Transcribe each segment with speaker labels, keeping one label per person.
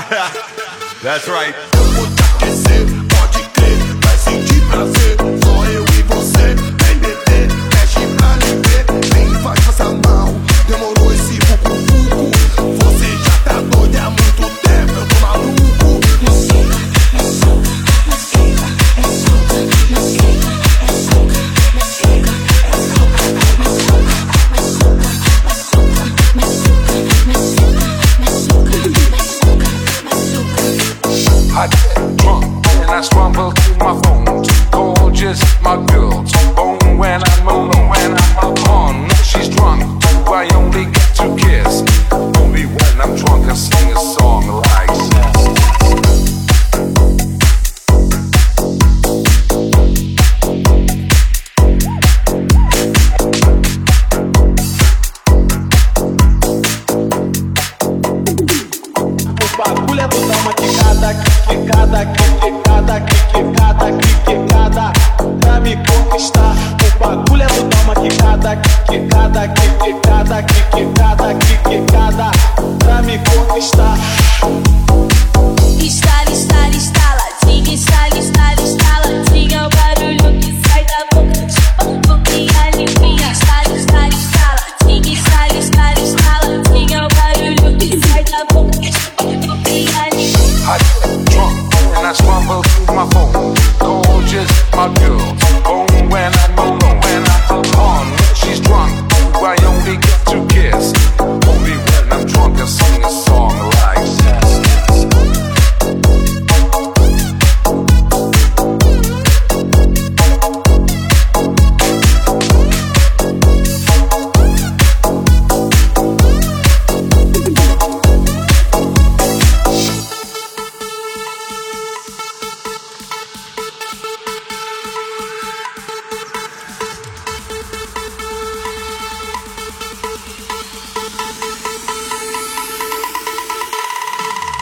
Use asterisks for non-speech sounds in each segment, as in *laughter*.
Speaker 1: *laughs* That's right.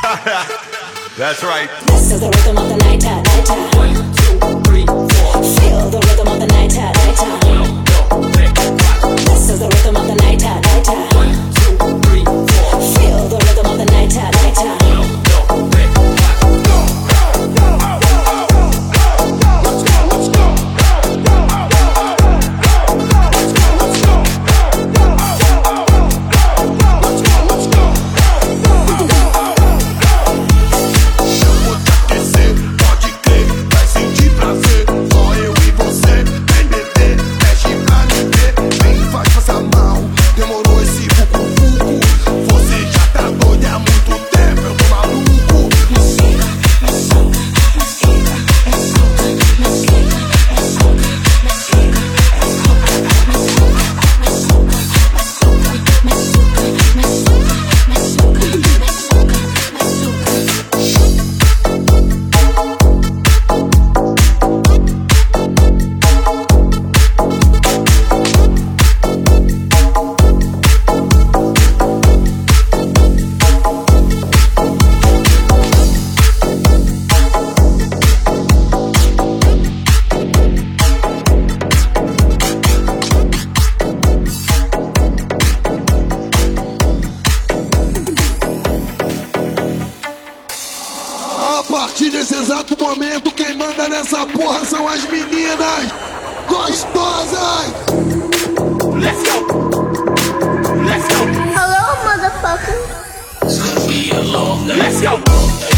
Speaker 1: *laughs* That's right.
Speaker 2: This is the rhythm of the night. Night. One, two, three, four. Feel the rhythm of the night. Night This is the rhythm of the night. Night
Speaker 3: partir desse exato momento, quem manda nessa porra são as meninas gostosas. Let's go. Let's go.
Speaker 4: Hello, motherfucker.
Speaker 3: It's gonna be a long night. Let's go.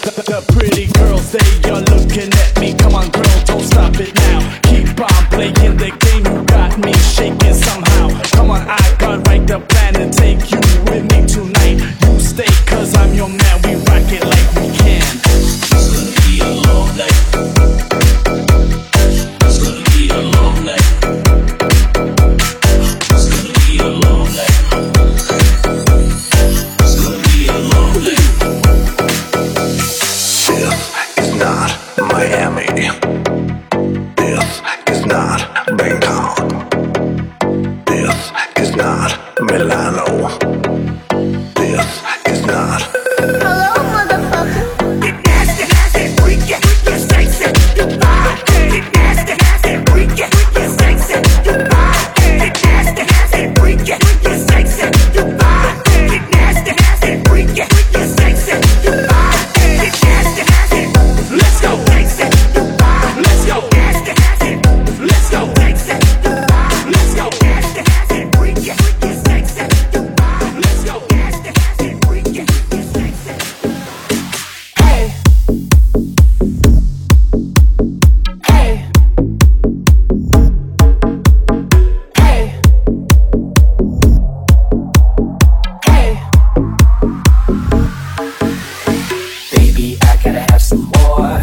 Speaker 3: I gotta have some
Speaker 5: more?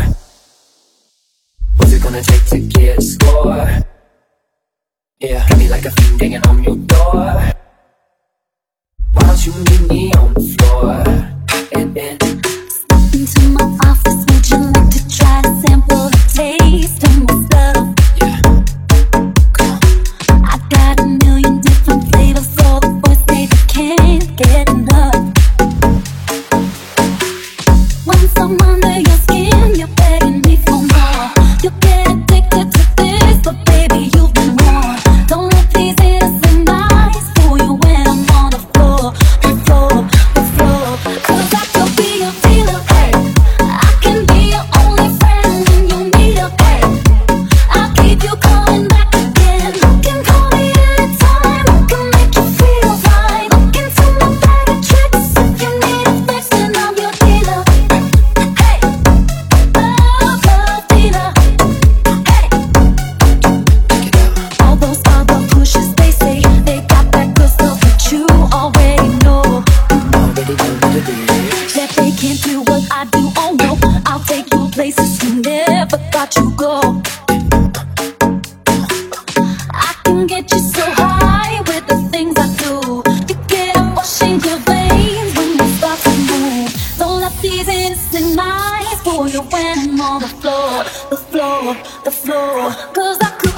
Speaker 5: What's it gonna take to get a score? Yeah, got me like a fiend banging on your door. Why don't you meet me on the floor? And then pull you in
Speaker 6: on the floor,
Speaker 4: the
Speaker 7: floor, the floor. Cause I could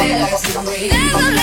Speaker 7: Never